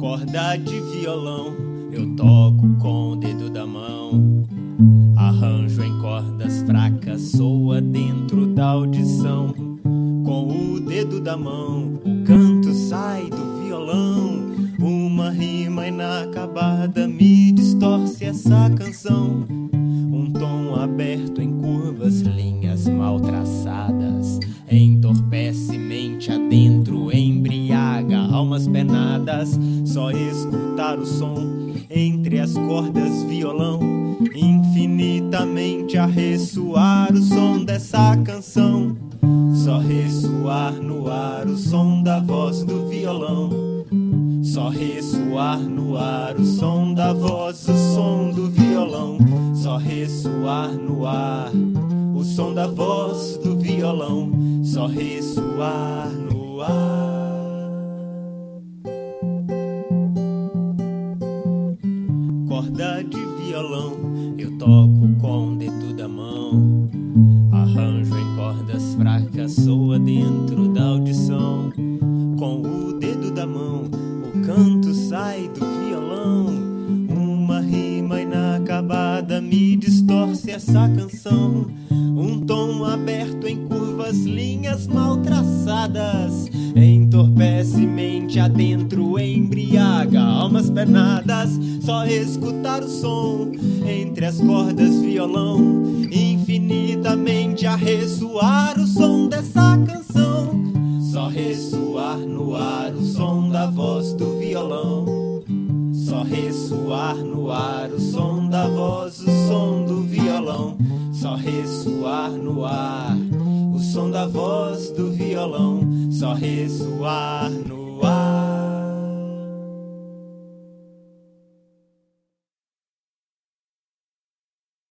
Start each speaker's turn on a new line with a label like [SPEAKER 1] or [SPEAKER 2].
[SPEAKER 1] Corda de violão, eu toco com o dedo da mão. Arranjo em cordas fracas, soa dentro da audição. Com o dedo da mão, o canto sai do violão. Uma rima inacabada me distorce essa canção. Um tom aberto em curvas, linhas penadas. Só escutar o som entre as cordas, violão. Infinitamente a ressoar o som dessa canção. Só ressoar no ar o som da voz do violão. Só ressoar no ar o som da voz, o som do violão. Só ressoar no ar o som da voz do violão. Só ressoar no ar. Corda de violão, eu toco com o dedo da mão. Arranjo em cordas fracas, soa dentro da audição. Com o dedo da mão, o canto sai do violão. Uma rima inacabada me distorce essa canção. Um tom aberto em curvas, linhas mal traçadas. Penadas. Só escutar o som entre as cordas, violão. Infinitamente a ressoar o som dessa canção. Só ressoar no ar o som da voz do violão. Só ressoar no ar o som da voz, o som do violão. Só ressoar no ar o som da voz do violão. Só ressoar